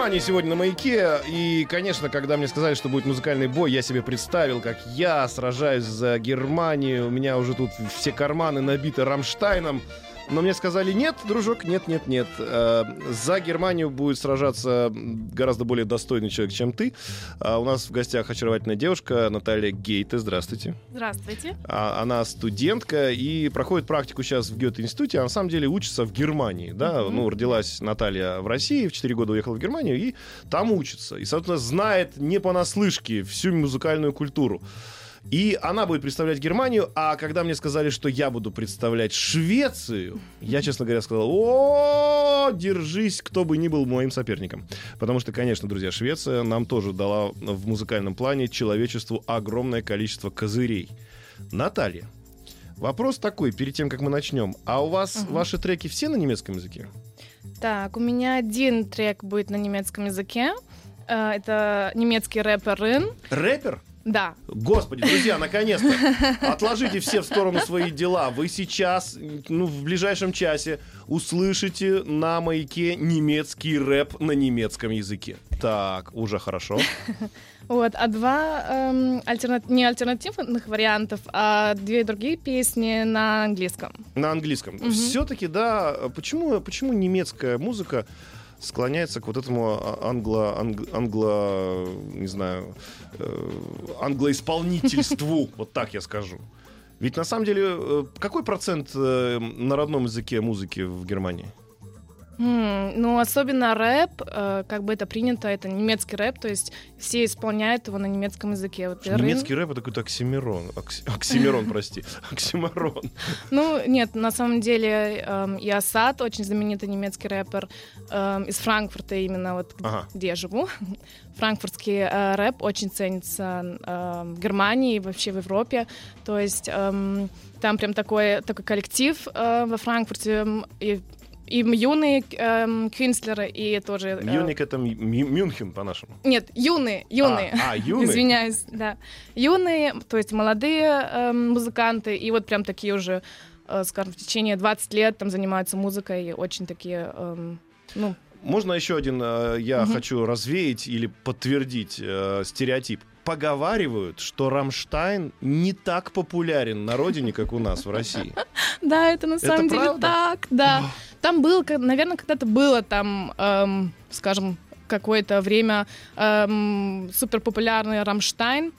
Германии сегодня на маяке. И, конечно, когда мне сказали, что будет музыкальный бой, я себе представил, как я сражаюсь за Германию. У меня уже тут все карманы набиты Рамштайном. Но мне сказали, нет, дружок, нет, нет, нет. Э, за Германию будет сражаться гораздо более достойный человек, чем ты. А у нас в гостях очаровательная девушка Наталья Гейте. Здравствуйте. Здравствуйте. А, она студентка и проходит практику сейчас в Гёте-институте, а на самом деле учится в Германии, да, Мгм. ну, родилась Наталья в России, в 4 года уехала в Германию и там учится. И, соответственно, знает не понаслышке всю музыкальную культуру. И она будет представлять Германию, а когда мне сказали, что я буду представлять Швецию, я, честно говоря, сказал, о, держись, кто бы ни был моим соперником. Потому что, конечно, друзья, Швеция нам тоже дала в музыкальном плане человечеству огромное количество козырей. Наталья, вопрос такой, перед тем, как мы начнем. А у вас Мгм. ваши треки все на немецком языке? Так, у меня один трек будет на немецком языке. Э, Это немецкий рэпер Рин. Рэпер? Да. Господи, друзья, наконец-то! Отложите все в сторону свои дела. Вы сейчас, ну, в ближайшем часе услышите на маяке немецкий рэп на немецком языке. Так, уже хорошо. Вот, а два эм, альтерна- не альтернативных вариантов, а две другие песни на английском. На английском. Мгм. Все-таки, да, почему, почему немецкая музыка склоняется к вот этому а- англо, анг- англо, не знаю, э, англоисполнительству, вот так я скажу. Ведь на самом деле, э, какой процент э, на родном языке музыки в Германии? М, ну, особенно рэп, э, как бы это принято, это немецкий рэп, то есть все исполняют его на немецком языке. Вот Рин- Немецкий рэп это какой-то оксимирон. Окси- Оксимирон, прости. Оксимирон. Ну, нет, на самом деле эм, и Асад, очень знаменитый немецкий рэпер эм, из Франкфурта именно, вот Ага. где я живу. Франкфуртский э, рэп очень ценится эм, в Германии и вообще в Европе. То есть эм, там прям такой, такой коллектив э, во Франкфурте, и, и юные эм, кюнстлеры, и тоже... э, Мюник это Мю- Мюнхен по-нашему. Нет, юные, юные. А, а, юные? Извиняюсь, да. Юные, то есть молодые эм, музыканты, и вот прям такие уже, э, скажем, в течение 20 лет там занимаются музыкой, и очень такие, эм, ну, Можно еще один, э, я Мгм. хочу развеять или подтвердить э, стереотип. Поговаривают, что Рамштайн не так популярен на родине, как у нас в России. да, это на самом деле так, да. Там был, ка- наверное, когда-то было там, эм, скажем, какое-то время эм, суперпопулярный Рамштайн,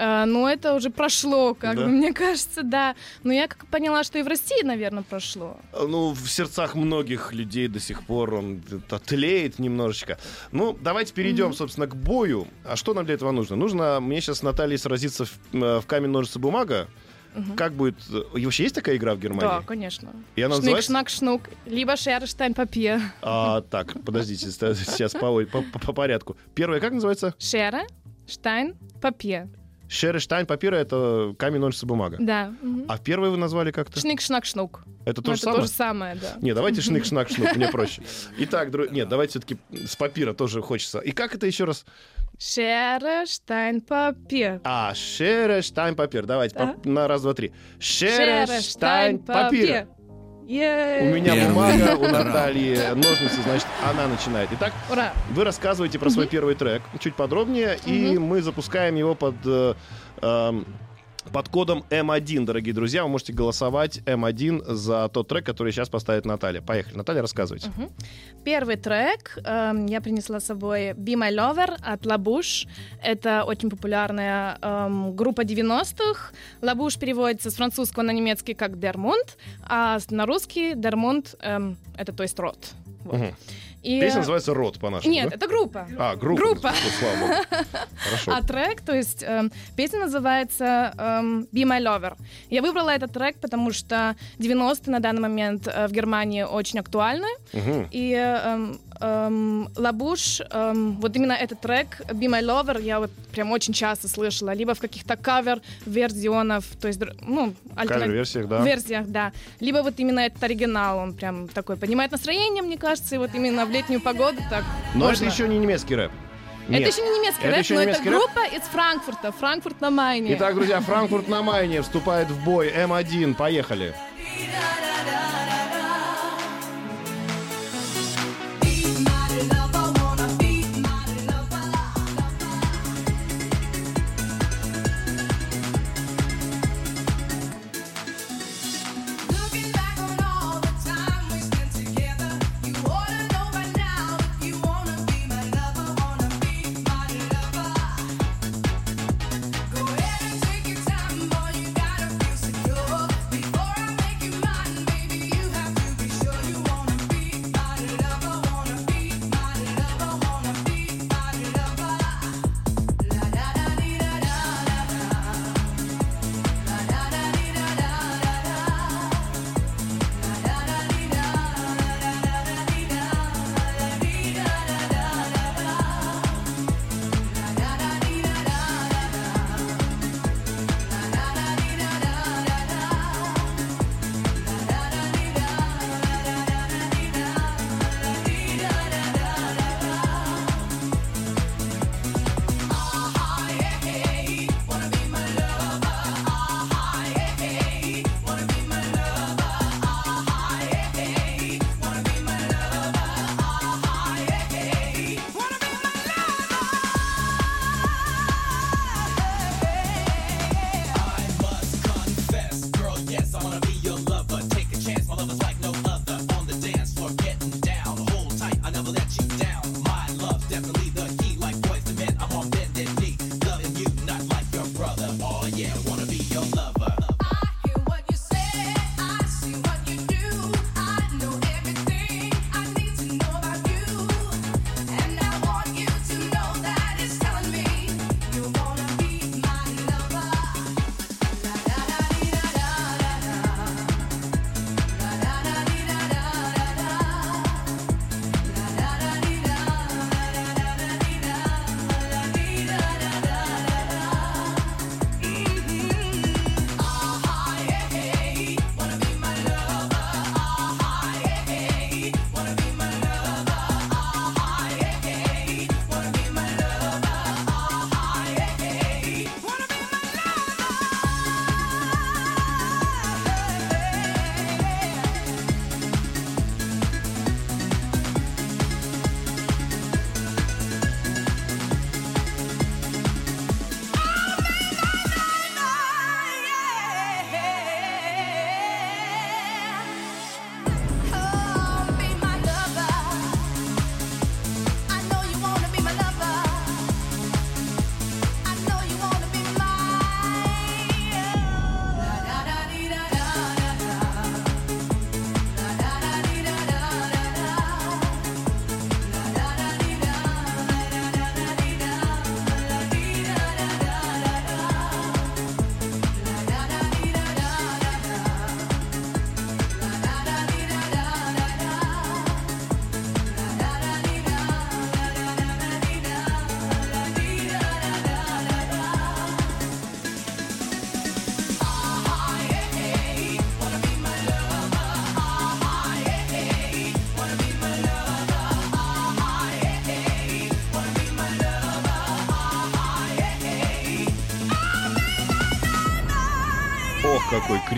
Э, но это уже прошло, как Да? бы, мне кажется, да. Но я как поняла, что и в России, наверное, прошло. Ну, в сердцах многих людей до сих пор он тлеет немножечко. Ну, давайте перейдем, Мгм. собственно, к бою. А что нам для этого нужно? Нужно мне сейчас с Натальей сразиться в, э, в камень, ножницы, бумага. Мгм. Как будет... э, И вообще есть такая игра в Германии? Да, конечно. И она называется... шнак, шнук. Либо шер, штайн, папир. А, так, подождите, сейчас по, по- по- по порядку. Первое, как называется? Шера, штайн, Шерештайн, папира — это камень, ножницы, бумага. Да. А первое вы назвали как-то? Шник, шнак, шнук. Это Ну, то же это самое? то же самое, да. Не, давайте шник, шнак, шнук, мне проще. Итак, дру- нет, давайте все-таки с папира тоже хочется. И как это еще раз? Шера, штайн, папир. А, шерештайн, папир. Давайте на раз, два, три. Шера, Шерештайн, папир. Е. У меня Первый бумага, у раунд. Натальи ножницы, значит, она начинает. Итак, Ура. вы рассказываете про свой первый трек чуть подробнее, и мы запускаем его под, э, эм, под кодом М1, дорогие друзья. Вы можете голосовать М1 за тот трек, который сейчас поставит Наталья. Поехали. Наталья, рассказывайте. Мгм. Первый трек эм, я принесла с собой Be My Lover от Лабуш. Это очень популярная эм, группа 90-х. Лабуш переводится с французского на немецкий как Дермунд, а на русский Дермунд эм, это то есть рот. Вот. Мгм. И, Песня э, называется «Рот» по-нашему, Нет, да? это группа. А, группа. группа. Ну, слава. Хорошо. А трек, то есть эм, песня называется эм, Be My Lover. Я выбрала этот трек, потому что 90-е на данный момент э, в Германии очень актуальны. Мгм. И эм, эм, Лабуш, эм, вот именно этот трек Be My Lover я вот прям очень часто слышала, либо в каких-то кавер-версионах, то есть, ну, альтерна- Кавер-версиях, да. версиях, да. Либо вот именно этот оригинал, он прям такой поднимает настроение, мне кажется, и вот именно в летнюю погоду так Но можно. это еще не немецкий рэп. Это Нет. еще не немецкий Это рэп, еще но немецкий это рэп? группа из Франкфурта, Франкфурт на Майне. Итак, друзья, Франкфурт на Майне вступает в бой М1. Поехали. Looking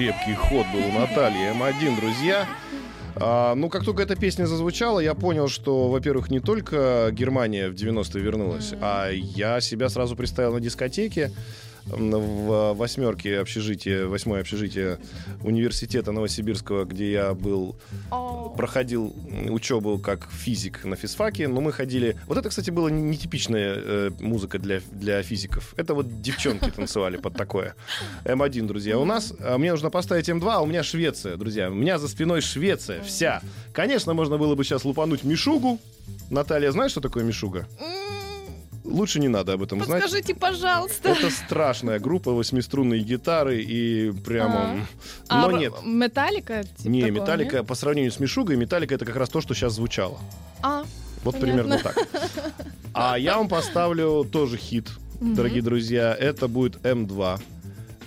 крепкий ход был у Натальи. М1, друзья. А, ну, как только эта песня зазвучала, я понял, что, во-первых, не только Германия в 90-е вернулась, а я себя сразу представил на дискотеке в восьмерке общежития, восьмое общежитие университета Новосибирского, где я был проходил учебу как физик на физфаке, но мы ходили... Вот это, кстати, была не- нетипичная э, музыка для, для физиков. Это вот девчонки танцевали под такое. М1, друзья. У нас... а Мне нужно поставить М2, а у меня Швеция, друзья. У меня за спиной Швеция вся. Конечно, можно было бы сейчас лупануть Мишугу. Наталья, знаешь, что такое Мишуга? Лучше не надо об этом знать. Подскажите, пожалуйста. Это страшная группа, восьмиструнные гитары и прямо... А, Но в- нет. Металлика? типа Не, такого, Металлика, нет? по сравнению с Мишугой, Металлика это как раз то, что сейчас звучало. А, Вот Понятно. примерно так. А я вам поставлю тоже хит, дорогие друзья. Это будет М2.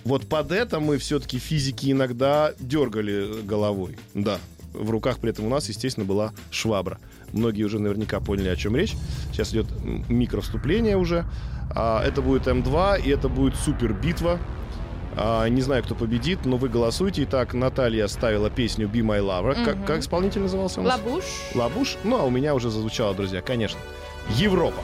Вот под это мы все-таки физики иногда дергали головой. Да. В руках при этом у нас, естественно, была швабра. Многие уже наверняка поняли, о чем речь. Сейчас идет м, микровступление уже. А, это будет М2, и это будет супер битва. А, не знаю, кто победит, но вы голосуйте. Итак, Наталья ставила песню Be My Lover. Как, Мгм. как исполнитель назывался у нас? Лабуш. Лабуш. Ну, а у меня уже зазвучало, друзья, конечно. Европа.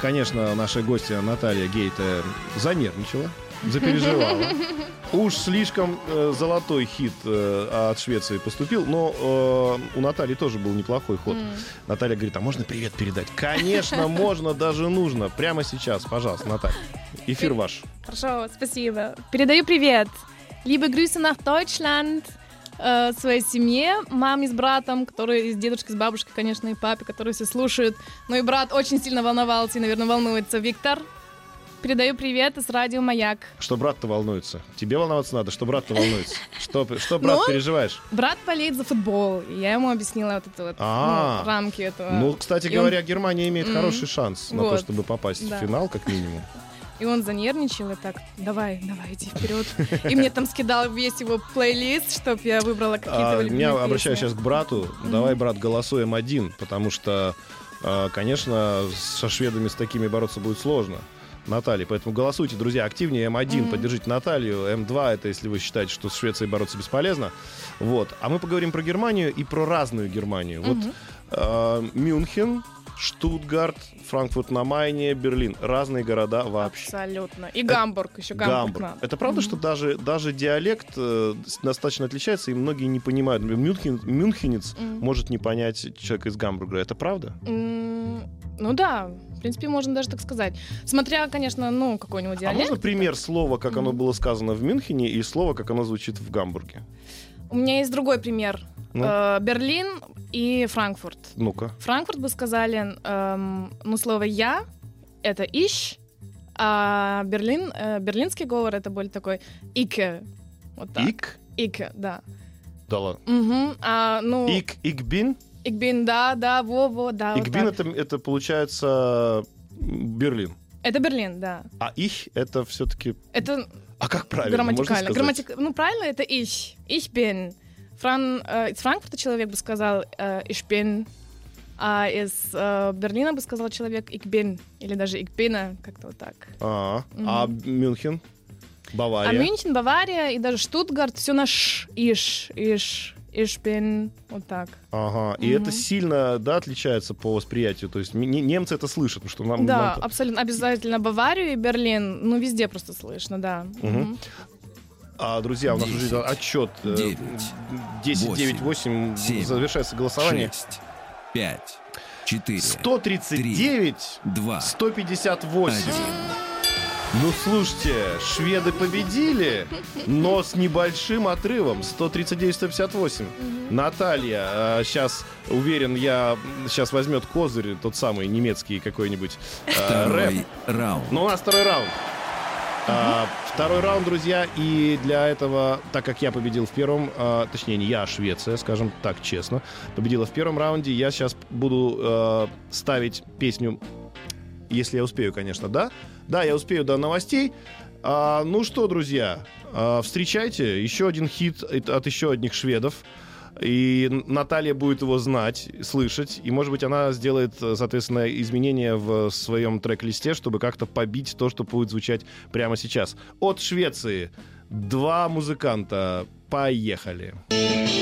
Конечно, наша гостья Наталья Гейт занервничала. запереживала. Уж слишком э, золотой хит э, от Швеции поступил, но э, у Натальи тоже был неплохой ход. Наталья говорит, а можно привет передать? Конечно, можно, даже нужно. Прямо сейчас, пожалуйста, Наталья. Эфир ваш. Хорошо, спасибо. Передаю привет. Liebe Grüße nach Deutschland э, своей семье, маме с братом, которые с дедушкой, с бабушкой, конечно, и папе, которые все слушают. Ну и брат очень сильно волновался и, наверное, волнуется. Виктор, передаю привет из радио «Маяк». Что брат-то волнуется? Тебе волноваться надо, что брат-то волнуется. Что, что брат, Ну, переживаешь? Брат болеет за футбол, и я ему объяснила вот это вот, А. ну, рамки этого. Ну, кстати И он- говоря, Германия имеет Мгм. хороший шанс на то, Вот. чтобы попасть Да. в финал, как минимум. И он занервничал и так, давай, давай, иди вперед. И мне там скидал весь его плейлист, чтобы я выбрала какие-то А, я обращаюсь сейчас к брату. Давай, брат, голосуем один, потому что, а, конечно, со шведами с такими бороться будет сложно. Наталья, поэтому голосуйте, друзья, активнее М1, поддержите Наталью, М2 это если вы считаете, что с Швецией бороться бесполезно. Вот. А мы поговорим про Германию и про разную Германию. Вот а, Мюнхен, Штутгарт, Франкфурт на Майне, Берлин. Разные города вообще. Абсолютно. И Гамбург, еще Гамбург, надо. Это правда, что даже, даже диалект э, достаточно отличается, и многие не понимают. Мюнхен, мюнхенец Мгм. может не понять человека из Гамбурга. Это правда? М, Ну да, в принципе, можно даже так сказать. Смотря, конечно, ну, какой-нибудь А диалект. можно пример слова, как оно Мгм. было сказано в Мюнхене, и слова, как оно звучит в Гамбурге? У меня есть другой пример. Ну? Э, Берлин и Франкфурт. Ну-ка. Франкфурт бы сказали, эм, ну, слово «я» — это «ich», а Берлин, э, берлинский говор — это более такой «ике». Вот так. Ик? «Ике», да. Да ладно. Мгм. А, ну, Ик, икбин? «ich bin», да, да, во-во, да. вот Икбин так. это, это получается Берлин. Это Берлин, да. А их это все-таки... Это А как правильно? грамматикально. Грамматик- Ну, правильно, это «ich». «Ich bin». Фран... э, из Франкфурта человек бы сказал э, «ich bin», а из э, Берлина бы сказал человек «ich bin», или даже «ich bin», как-то вот так. А, а Мюнхен? А Бавария? Мюнхен, Бавария и даже Штутгарт все на «ш», «иш», «иш», «ich bin», вот так. Ага. И это сильно, да, отличается по восприятию. То есть немцы это слышат, потому что нам... Да, нам-то- абсолютно. Обязательно Баварию и Берлин. Ну, везде просто слышно, да. Мгм. А, друзья, у нас Десять, уже отчет. э, девять, 10, 9, 8. семь, Завершается голосование. Шесть, пять, четыре, 139, два, 158. один. Ну, слушайте, шведы победили, но с небольшим отрывом. 139-158. Наталья, сейчас, уверен, я сейчас возьмет козырь, тот самый немецкий какой-нибудь э, рэп. Второй раунд. Но у нас второй раунд. А, второй раунд, друзья, и для этого, так как я победил в первом, а, точнее, не я, а Швеция, скажем так честно, победила в первом раунде, я сейчас буду э, ставить песню, если я успею, конечно, да? Да, я успею до новостей. А, ну что, друзья, а, встречайте еще один хит от еще одних шведов. И Наталья будет его знать, слышать. И, может быть, она сделает, соответственно, изменения в своем трек-листе, чтобы как-то побить то, что будет звучать прямо сейчас. От Швеции два музыканта. Поехали. Walking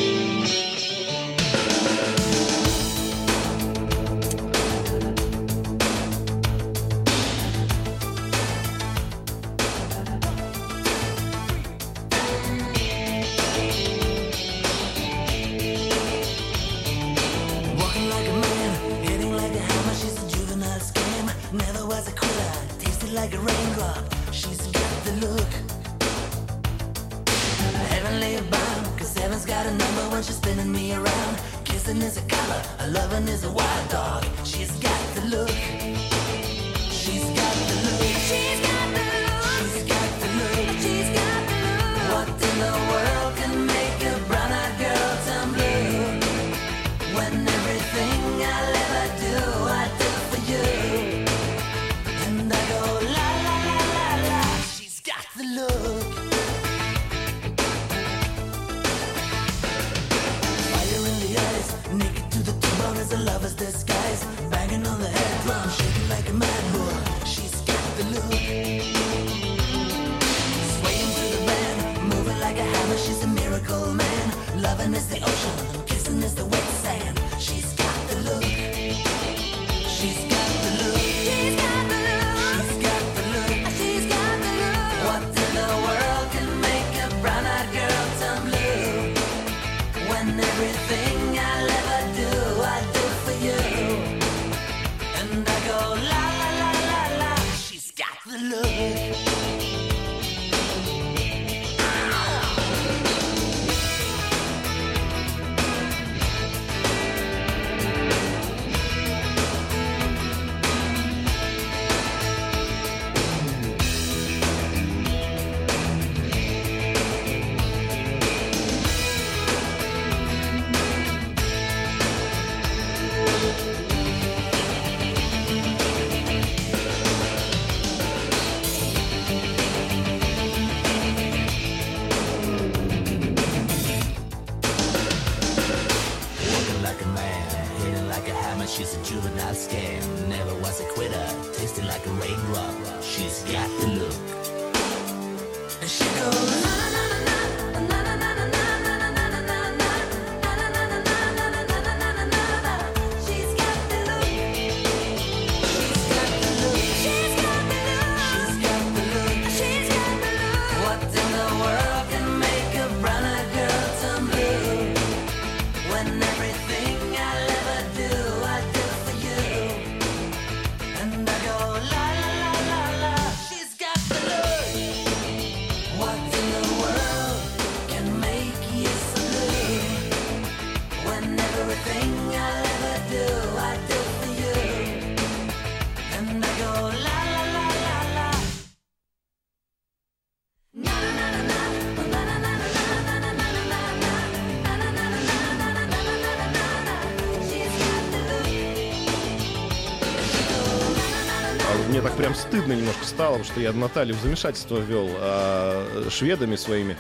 потому что я Наталью в замешательство ввел а, шведами своими.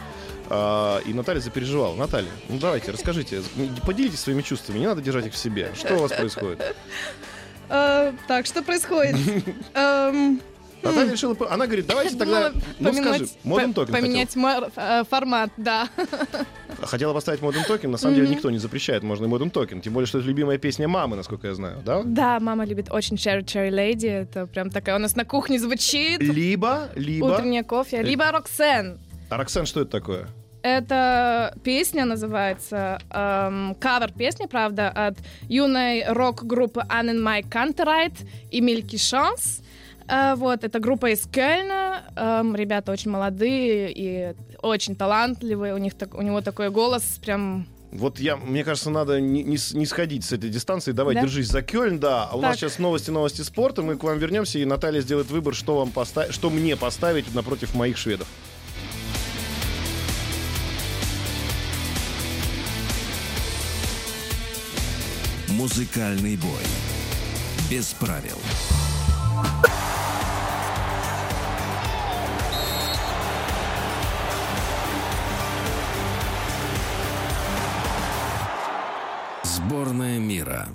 А, и Наталья запереживала. Наталья, ну давайте, расскажите, поделитесь своими чувствами, не надо держать их в себе. Что у вас происходит? Э, Так, что происходит? Наталья решила, она говорит, давайте тогда, ну скажи, моден по- Talking Поменять э, формат, да. хотел. Хотела поставить Modern Talking, на самом деле никто не запрещает, можно и Modern Talking. Тем более, что это любимая песня мамы, насколько я знаю, да? Да, мама любит очень Cherry Cherry Lady. Это прям такая у нас на кухне звучит. Либо, либо... Утреннее кофе. Либо Роксен. А Роксен, что это такое? Это песня называется, эм, кавер-песня, правда, от юной рок-группы Anne and My Canterite и Milky Chance. Э, вот, это группа из Кельна. Эм, ребята очень молодые и очень талантливые. У них так, у него такой голос прям... Вот я, мне кажется, надо не, не не сходить с этой дистанции. Давай, Да? держись за Кёльн, да. А у нас Так. сейчас новости, новости спорта. Мы к вам вернемся, и Наталья сделает выбор, что вам поставить, что мне поставить напротив моих шведов. Музыкальный бой. Без правил. Сборная мира.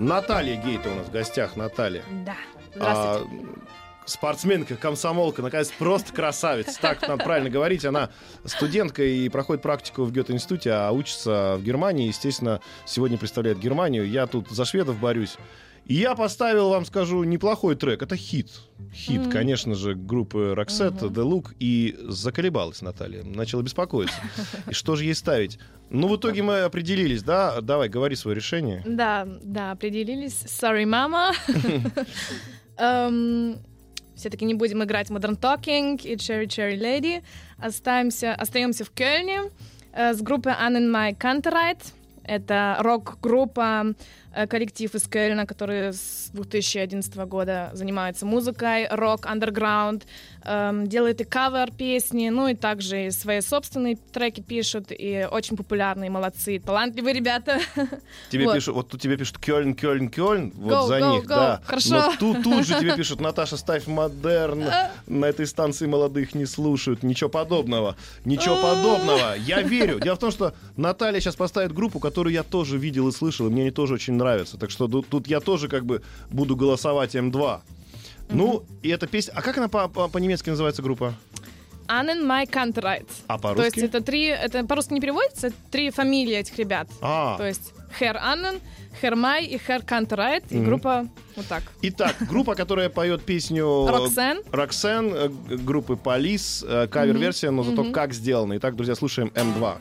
Наталья Гейта у нас в гостях. Наталья. Да. А, Здравствуйте. спортсменка, комсомолка, наконец, просто красавица. Так надо правильно говорить. Она студентка и проходит практику в Гёте-институте, а учится в Германии. Естественно, сегодня представляет Германию. Я тут за шведов борюсь. Я поставил, вам скажу, неплохой трек. Это хит. Хит, конечно же, группы Roxette, The Look. И заколебалась Наталья. Начала беспокоиться. И что же ей ставить? Ну, в итоге мы определились, да? Давай, говори свое решение. Да, да, определились. Sorry, мама. Все-таки не будем играть Modern Talking и Cherry Cherry Lady. Остаемся, остаемся в Кельне э, с группой Anne and My Canterite. Это рок-группа, коллектив из Кельна, который с 2011 года занимается музыкой, рок, андерграунд, эм, делает и кавер-песни, ну и также и свои собственные треки пишут, и очень популярные, молодцы, талантливые ребята. Тебе Вот. пишут, вот тут тебе пишут Кёльн, Кёльн, Кёльн, вот Go, за go, них, go. да. Хорошо. Но тут, тут же тебе пишут, Наташа, ставь модерн, на этой станции молодых не слушают, ничего подобного, ничего подобного. Я верю. Дело в том, что Наталья сейчас поставит группу, которую я тоже видел и слышал, и мне они тоже очень нравятся. Так что тут, тут я тоже как бы буду голосовать М2. Ну, и эта песня... А как она по- по- по-немецки называется группа? AnnenMayKantereit. А То есть по-русски? это три, это по-русски не переводится, три фамилии этих ребят. А, То есть Herr Annen, Herr May и Herr Kantereit. И группа вот так. Итак, группа, которая поет песню... э, Roxanne. Roxanne, э, группы Police, э, кавер-версия, но зато как сделано. Итак, друзья, слушаем М2.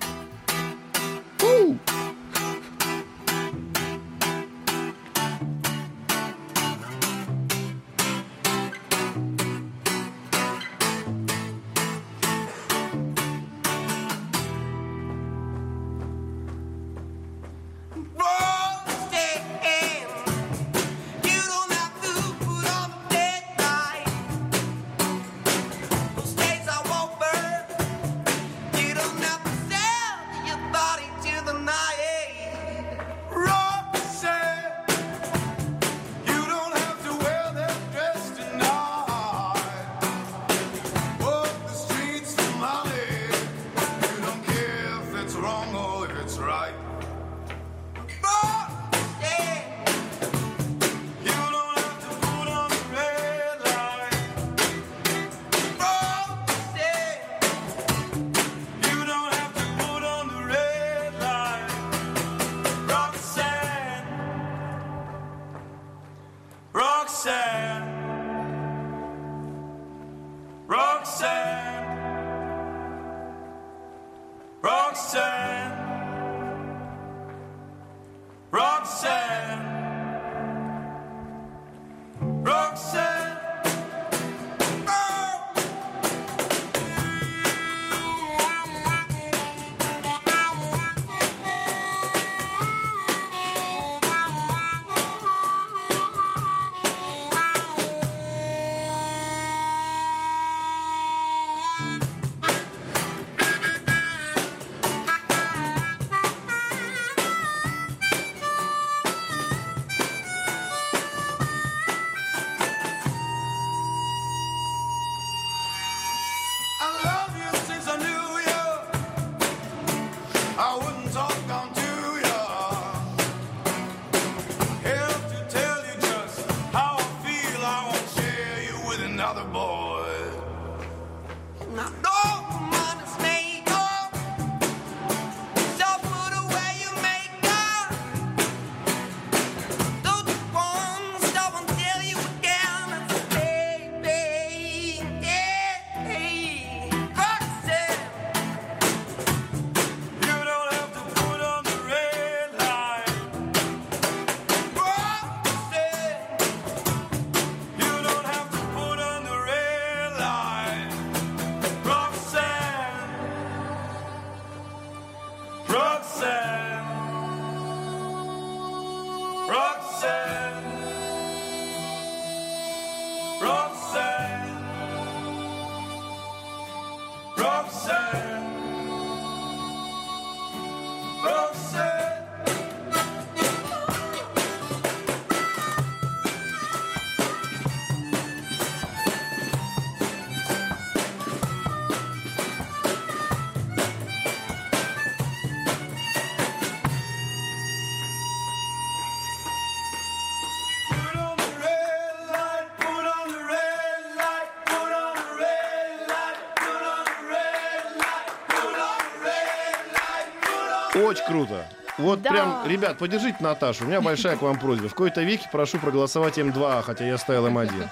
Круто. Вот Да. прям, ребят, поддержите Наташу. У меня большая к вам просьба. В кои-то веке прошу проголосовать М2, хотя я ставил М1.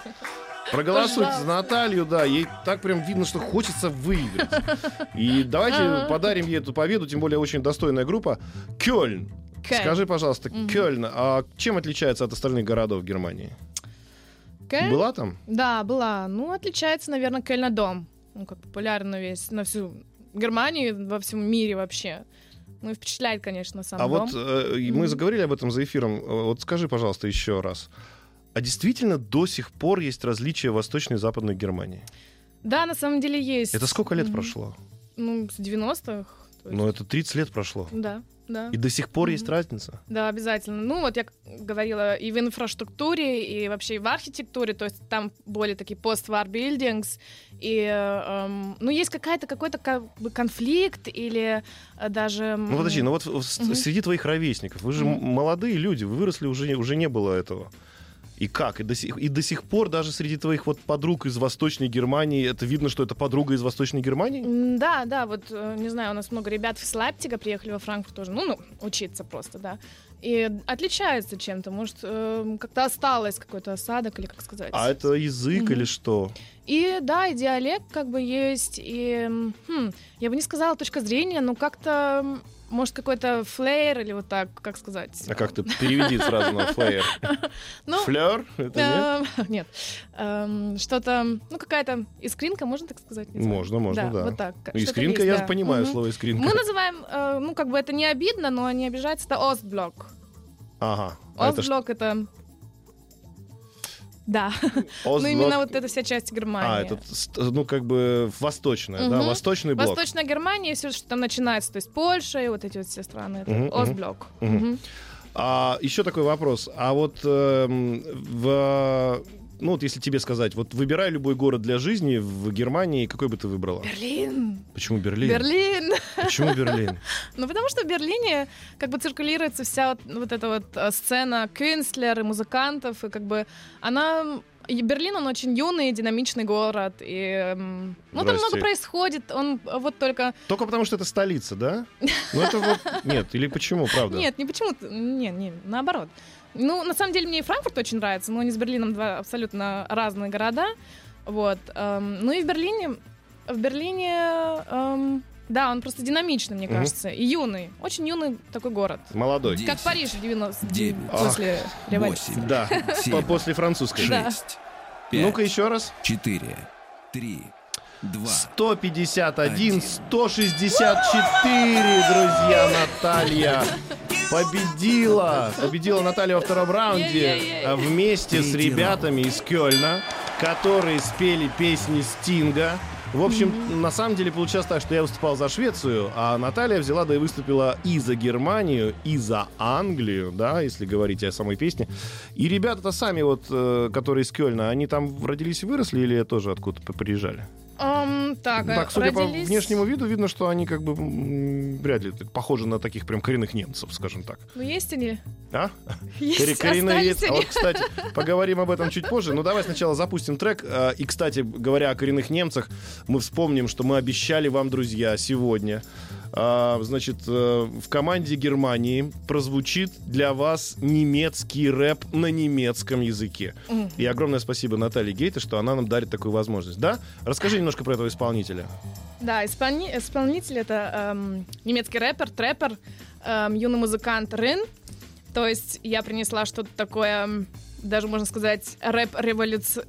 Проголосуйте за Наталью, да, ей так прям видно, что хочется выиграть. И давайте подарим ей эту победу, тем более очень достойная группа. Кёльн. Кёльн. Скажи, пожалуйста, Кёльн, а чем отличается от остальных городов Германии? Кельн? Была там? Да, была. Ну, отличается, наверное, Кельна-дом. Ну, как популярен на весь, на всю Германию, во всем мире вообще. Ну, и впечатляет, конечно, сам А дом. вот э, мы заговорили об этом за эфиром. Э, Вот скажи, пожалуйста, еще раз. А действительно до сих пор есть различия Восточной и Западной Германии? Да, на самом деле есть. Это сколько лет прошло? Ну, с 90-х. Есть- Ну, это 30 лет прошло. Да, да. И до сих пор Мгм. есть разница. Да, обязательно. Ну, вот я говорила и в инфраструктуре, и вообще и в архитектуре, то есть там более такие post-war buildings, и, эм, ну, есть какая-то, какой-то как бы конфликт или э, даже... Ну, подожди, ну вот Мгм. среди твоих ровесников, вы же м- молодые люди, вы выросли, уже, уже не было этого. И как? И до, сих, и до сих пор даже среди твоих вот подруг из Восточной Германии, это видно, что это подруга из Восточной Германии? Да, да, вот, э, не знаю, у нас много ребят с Лейпцига приехали во Франкфурт тоже, ну, ну, учиться просто, да. И отличаются чем-то, может, э, как-то осталось какой-то осадок, или как сказать. А это язык Мгм. или что? И да, и диалект как бы есть, и, хм, я бы не сказала точка зрения, но как-то, может, какой-то Flair или вот так, как сказать. А как ты переведи сразу на Flair? Ну, Флер? Нет? эм, Что-то, ну, какая-то искринка, можно так сказать? Можно, можно, да. вот так. Искринка, я понимаю слово искринка. Мы называем, э, ну, как бы это не обидно, но не обижается, это Ostblock. Ага. А Ostblock это... Да, ну Ostblock- именно вот эта вся часть Германии. А, это, ну, как бы восточная, да? Мгм. Восточный блок. Восточная Германия, все, что там начинается, то есть Польша и вот эти вот все страны, мгм. Ostblock. Мгм. Мгм. А, еще такой вопрос. А вот эм, в ну вот если тебе сказать, вот выбирай любой город для жизни в Германии, какой бы ты выбрала? Берлин. Почему Берлин? Берлин. Почему Берлин? Ну, потому что в Берлине как бы циркулируется вся вот, вот эта вот э, сцена кюнстлер и музыкантов, и как бы она... Берлин, он очень юный, динамичный город, и... эм, Ну, там много происходит, он э, вот только... Только потому, что это столица, да? Ну это вот... Нет, или почему, правда? Нет, не почему-то, не, не, наоборот. Ну, на самом деле, мне и Франкфурт очень нравится, но они с Берлином два абсолютно разные города, вот. эм, Ну и в Берлине, в Берлине, эм, да, он просто динамичный, мне кажется, и юный, очень юный такой город. Молодой. Как Париж в 90 Девять. после революции. Восемь. Да, Семь. по- после французской. Да. Шесть. Пять. Ну-ка еще раз. Четыре. Три. Два. 151, Один. 164, друзья, Наталья победила. Победила Наталья во втором раунде Е-е-е. а, вместе с Третий ребятами из Кёльна, которые спели песни Стинга. В общем, на самом деле получилось так, что я выступал за Швецию, а Наталья взяла, да и выступила и за Германию, и за Англию, да, если говорить о самой песне. И ребята-то сами вот, э, которые из Кёльна, они там родились и выросли или тоже откуда-то приезжали? Эм, так, Так, судя по родились- внешнему виду, видно, что они как бы м, вряд ли похожи на таких прям коренных немцев, скажем так. Ну, есть они? А? Есть, Коре- коренные- остались А вот, кстати, поговорим об этом чуть позже. Ну, давай сначала запустим трек. А, И, кстати, говоря о коренных немцах, мы вспомним, что мы обещали вам, друзья, сегодня. А, Значит, э, в команде Германии прозвучит для вас немецкий рэп на немецком языке. И огромное спасибо Наталье Гейте, что она нам дарит такую возможность. Да? Расскажи немножко про этого исполнителя. Да, исполни- исполнитель это эм, немецкий рэпер, трэпер, эм, юный музыкант Рин. То есть я принесла что-то такое, м, даже можно сказать, рэп-революция.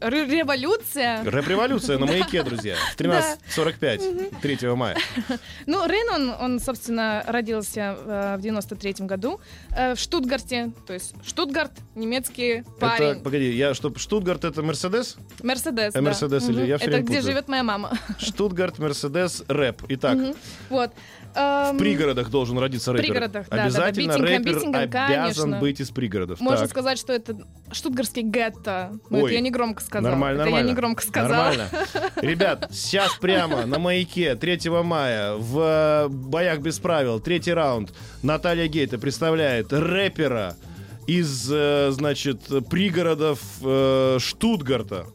Рэп-революция на маяке, друзья. В 13.45, 3 мая. Ну, Рин, он, он, собственно, родился э, в 93-м году э, в Штутгарте. То есть Штутгарт, немецкий парень. Это, погоди, я что, Штутгарт это Мерседес? Мерседес, Э, да. Мерседес или я Это где путаю. живет моя мама. Штутгарт, Мерседес, рэп. Итак. Вот. в Эм, пригородах должен родиться рэпер. пригородах, да, да, да. Обязательно рэпер обязан конечно. быть из пригородов. Можно Так, сказать, что это штутгарский гетто. Но Ой. это я не громко сказала. Нормально, это нормально. я не громко сказала. Нормально. Ребят, сейчас прямо на маяке 3 мая в э, боях без правил, третий раунд, Наталья Гейта представляет рэпера из, э, значит, пригородов э, Штутгарта.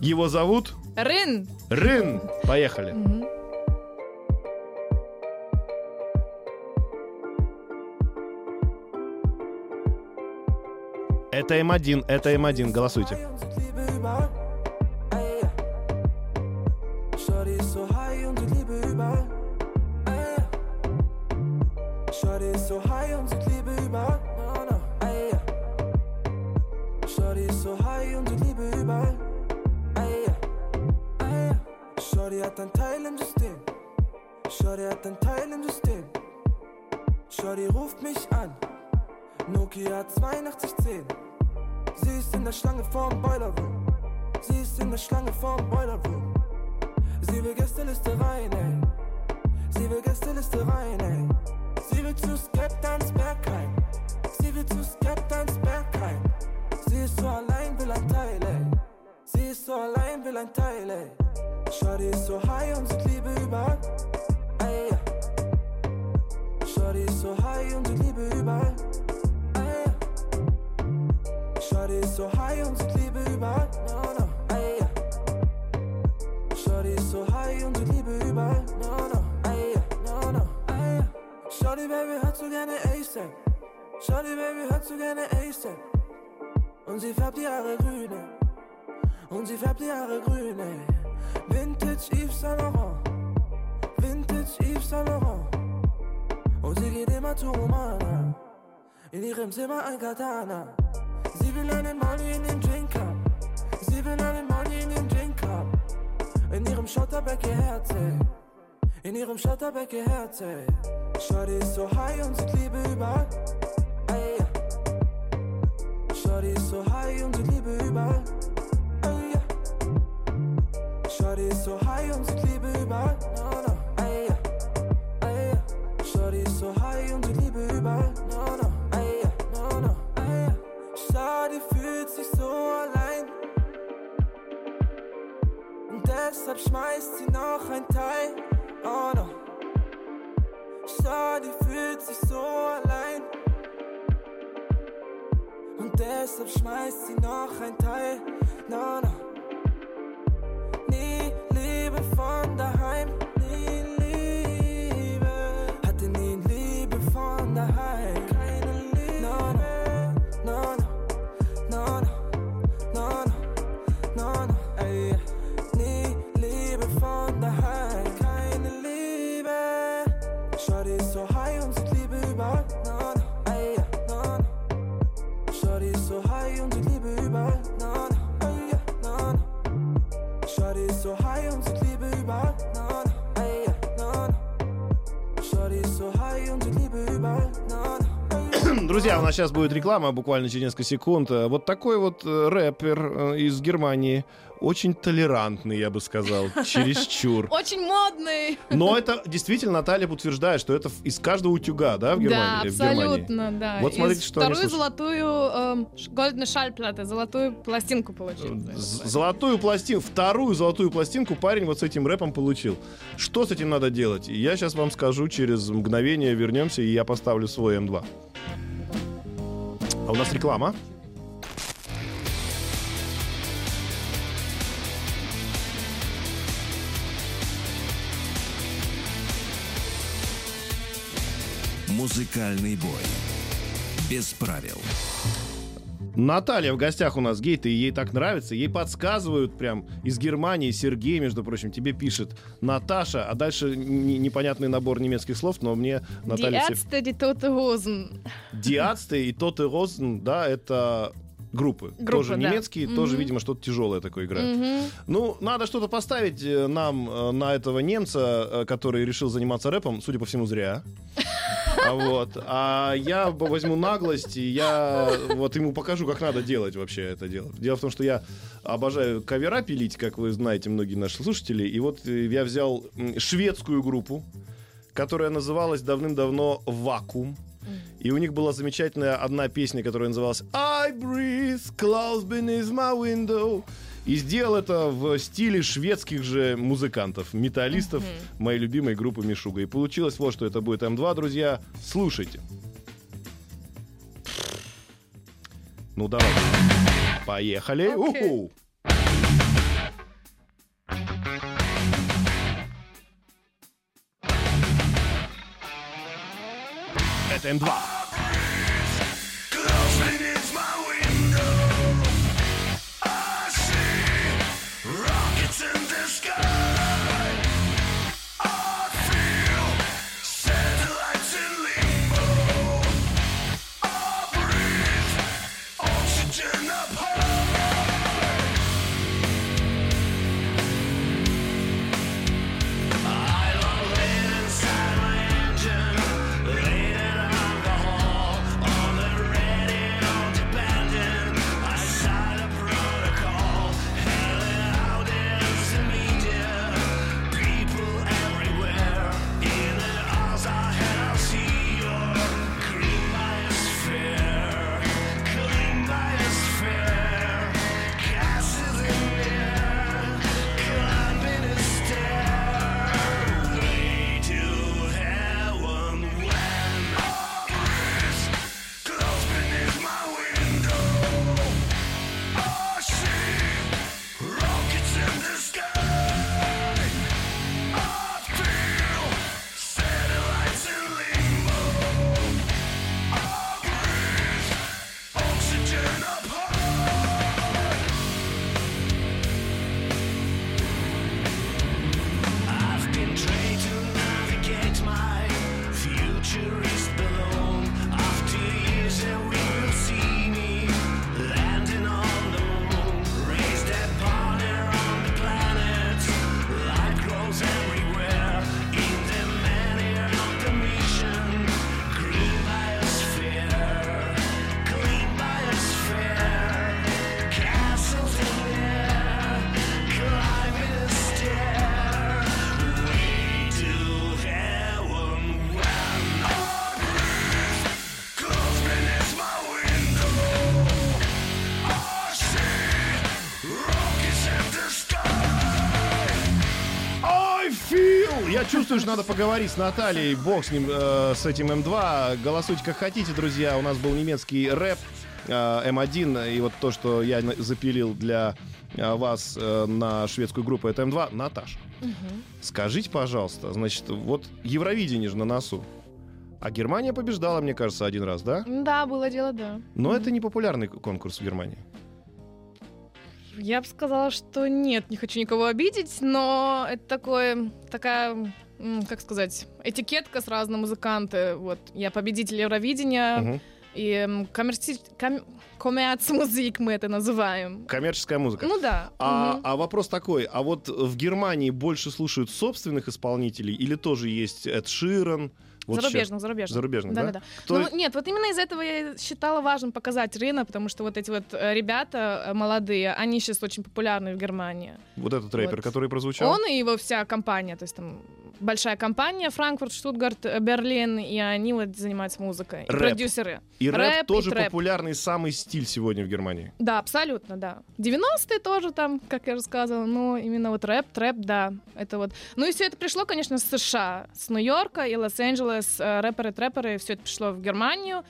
Его зовут Рын. Рын. Поехали. System. Shorty ruft mich an. Nokia 8210. Sie ist in der Schlange vorm Boiler Room. Sie ist in der Schlange vorm Boiler Room. Sie will Gästeliste rein, ey. Sie will Gästeliste rein, ey. Sie will zu Skeptans Bergheim. Sie will zu Skeptans Bergheim. Sie ist so allein, will ein Teil, ey. Sie ist so allein, will ein Teil, ey. Shorty ist so high und sieht Liebe überall. Ey, ja. Shorty ist so high und sieht Liebe überall. Shorty ist so high und sieht Liebe überall. No, no, ey, ja. Shorty ist so high und sieht Liebe überall. No, no, ey, ja. No, no, ey, ja. Shorty, Baby, hört so gerne ASAP. Shorty, Baby, hört so gerne ASAP. Und sie färbt die Haare grün, ey. Und sie färbt die Haare grün, ey. Vintage Yves Saint Laurent. Vintage Yves Saint Laurent. Und sie geht immer zu Romana. In ihrem Zimmer ein Katana. Sie will einen Money in den Drink haben. Sie will einen Money in den Drink haben. In ihrem Schotterbeck ihr Herz, ey. In ihrem Schotterbeck ihr Herz, ey. Shorty ist so high und sieht Liebe überall. Ey, ja. Shorty ist so high und sieht Liebe überall. Ey, ja. Shorty ist so high und sieht Liebe deshalb schmeißt sie noch ein Teil. Oh no. Schau, die fühlt sich so allein. Und deshalb schmeißt sie noch ein Teil. No, no. Nie Liebe von daheim. Друзья, у нас сейчас будет реклама, буквально через несколько секунд. Э, Вот такой вот э, рэпер э, из Германии. Очень толерантный, я бы сказал. Чересчур. Очень модный. Но это действительно Наталья утверждает, что это из каждого утюга, да, в Да, Германии? Германии? абсолютно, да. Вот смотрите, что вторую золотую эм, ш- Goldene Schallplatte, золотую пластинку получил. Золотую пластинку, вторую золотую пластинку парень вот с этим рэпом получил. Что с этим надо делать? Я сейчас вам скажу, через мгновение вернемся, и я поставлю свой М2. А у нас реклама. Музыкальный бой. Без правил. Наталья в гостях у нас гейт, и ей так нравится. Ей подсказывают прям из Германии. Сергей, между прочим, тебе пишет Наташа, а дальше непонятный набор немецких слов, но мне Наталья... все- Ärzte, die Tote Hosen. Диацты и Тоты Розен, да, это группы. Группы, тоже да. немецкие, тоже, Мгм. видимо, что-то тяжелое такое играют. Мгм. Ну, надо что-то поставить э, нам э, на этого немца, э, который решил заниматься рэпом, судя по всему, зря. А Вот. А я возьму наглость, и я вот ему покажу, как надо делать вообще это дело. Дело в том, что я обожаю кавера пилить, как вы знаете, многие наши слушатели. И вот я взял шведскую группу, которая называлась давным-давно «Вакуум». И у них была замечательная одна песня, которая называлась I breathe close beneath my window. И сделал это в стиле шведских же музыкантов, металлистов моей любимой группы Мишуга. И получилось вот, что это будет М2, друзья. Слушайте. Ну, давай. Поехали. Уху. and War. Я чувствую, что надо поговорить с Натальей. Бог с ним, э, с этим М2. Голосуйте как хотите, друзья. У нас был немецкий рэп э, М1. И вот то, что я запилил для э, вас э, на шведскую группу, это М2. Наташ, скажите, пожалуйста, значит, вот Евровидение же на носу. А Германия побеждала, мне кажется, один раз, да? Да, было дело, да. Но это не популярный конкурс в Германии. Я бы сказала, что нет, не хочу никого обидеть, но это такое, такая, как сказать, этикетка сразу на музыканты. Вот, я победитель Евровидения, Мгм. и коммерци... ком... коммерц-музик мы это называем. Коммерческая музыка. Ну да. А, мгм. а вопрос такой, а вот в Германии больше слушают собственных исполнителей или тоже есть Эд Ширен? Вот зарубежных, зарубежных. Зарубежных, да? да, да. Кто- Ну, нет, вот именно из-за этого я считала важным показать рынок, потому что вот эти вот э, ребята э, молодые, они сейчас очень популярны в Германии. Вот этот рэпер, Вот. который прозвучал? Он и его вся компания, то есть там большая компания Франкфурт, Штутгарт, э, Берлин, и они вот занимаются музыкой. И Рэп. продюсеры. И рэп, рэп и тоже трэп. популярный самый стиль сегодня в Германии. Да, абсолютно, да. 90-е тоже там, как я рассказывала, но именно вот рэп, трэп, да, это вот. Ну и все это пришло, конечно, с США, с Нью-Йорка и Лос-Анджелес, э, рэперы, трэперы, все это пришло в Германию.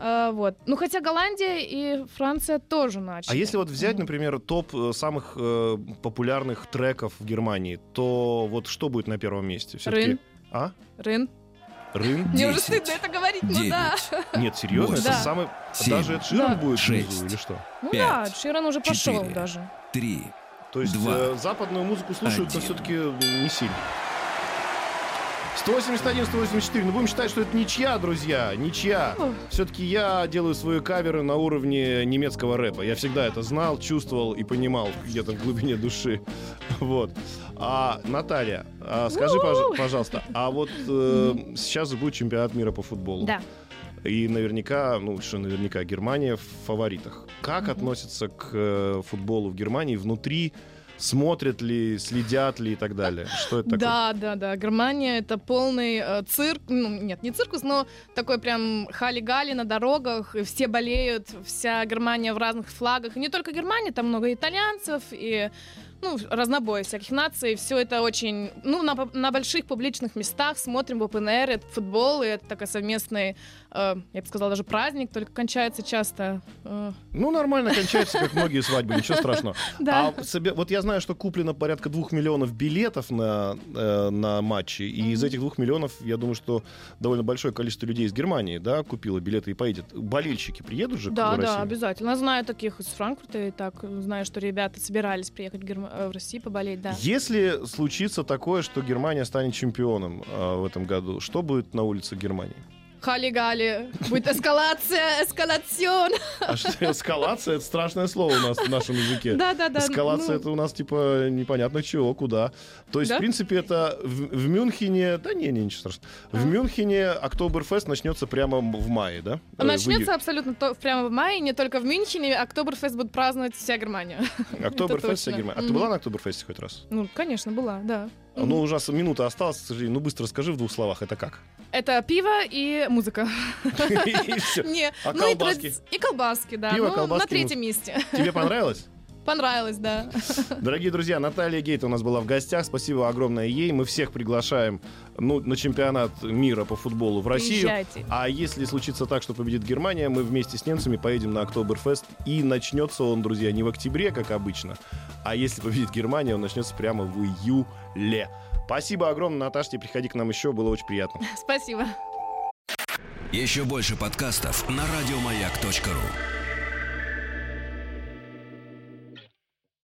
Э, вот. Ну, хотя Голландия и Франция тоже начали. А если вот взять, например, топ э, самых э, популярных треков в Германии, то вот что будет на первом месте? Все-таки... Рын. А? Рын. Рын? Мне уже стыдно это говорить, ну Девять. да. Нет, серьезно? Это Да. самый... Даже Эд Ширен Да. будет Шесть. внизу или что? Ну Пять. да, Ширан уже пошел даже. Три. То есть Два. э, западную музыку слушают, но Один. все-таки не сильно. 181, 184. Ну, будем считать, что это ничья, друзья. Ничья. Все-таки я делаю свои каверы на уровне немецкого рэпа. Я всегда это знал, чувствовал и понимал где-то в глубине души. Вот. А, Наталья, а скажи, пож- пожалуйста, а вот э, сейчас будет чемпионат мира по футболу. Да. И наверняка, ну что наверняка, Германия в фаворитах. Как относятся к э, футболу в Германии внутри? Смотрят ли, следят ли и так далее? Что это такое? Да, да, да. Германия это полный э, цирк. Ну, нет, не циркус, но такой прям хали-гали на дорогах. и все болеют, вся Германия в разных флагах. И не только Германия, там много итальянцев и ну, разнобой всяких наций. Все это очень... Ну, на, на больших публичных местах смотрим в open air, это футбол, и это такой совместный, э, я бы сказала, даже праздник, только кончается часто. э, Ну, нормально кончается, как многие свадьбы, ничего страшного. Да. А себе- вот я знаю, что куплено порядка двух миллионов билетов на, э, на матчи, и из этих двух миллионов, я думаю, что довольно большое количество людей из Германии, да, купило билеты и поедет. Болельщики приедут же Да, да, обязательно. Знаю таких из Франкфурта и так. Знаю, что ребята собирались приехать в, Герма- э, в Россию поболеть, да. Если случится такое, что Германия станет чемпионом э, в этом году, что будет на улице Германии? Хали-гали. Будет эскалация, эскалацион. А что эскалация? Это страшное слово у нас в нашем языке. Да-да-да. Эскалация ну, это у нас типа непонятно чего, куда. То есть, Да? в принципе, это в, в Мюнхене. Да не, не, ничего страшного. В А. Мюнхене Октоберфест начнется прямо в мае, да? Э, в Начнется абсолютно то- прямо в мае, не только в Мюнхене, Октоберфест будет праздновать вся Германия. Октоберфест вся. Германия. А ты была на Октоберфесте хоть раз? Ну, конечно, была, да. Ну, у нас минута осталась, к сожалению. Ну, быстро скажи в двух словах, это как? Это пиво и музыка. И всё. Не, А ну и колбаски? И колбаски, да. Пиво, Ну, колбаски, на третьем месте. Тебе понравилось? Понравилось, да. Дорогие друзья, Наталья Гейт у нас была в гостях. Спасибо огромное ей. Мы всех приглашаем ну, на чемпионат мира по футболу в Россию. Приезжайте. А если случится так, что победит Германия, мы вместе с немцами поедем на Октоберфест. И начнется он, друзья, не в октябре, как обычно, а если победит Германия, он начнется прямо в июле. Спасибо огромное, Наташа, тебе приходи к нам еще, было очень приятно. Спасибо. Еще больше подкастов на радиомаяк.ру.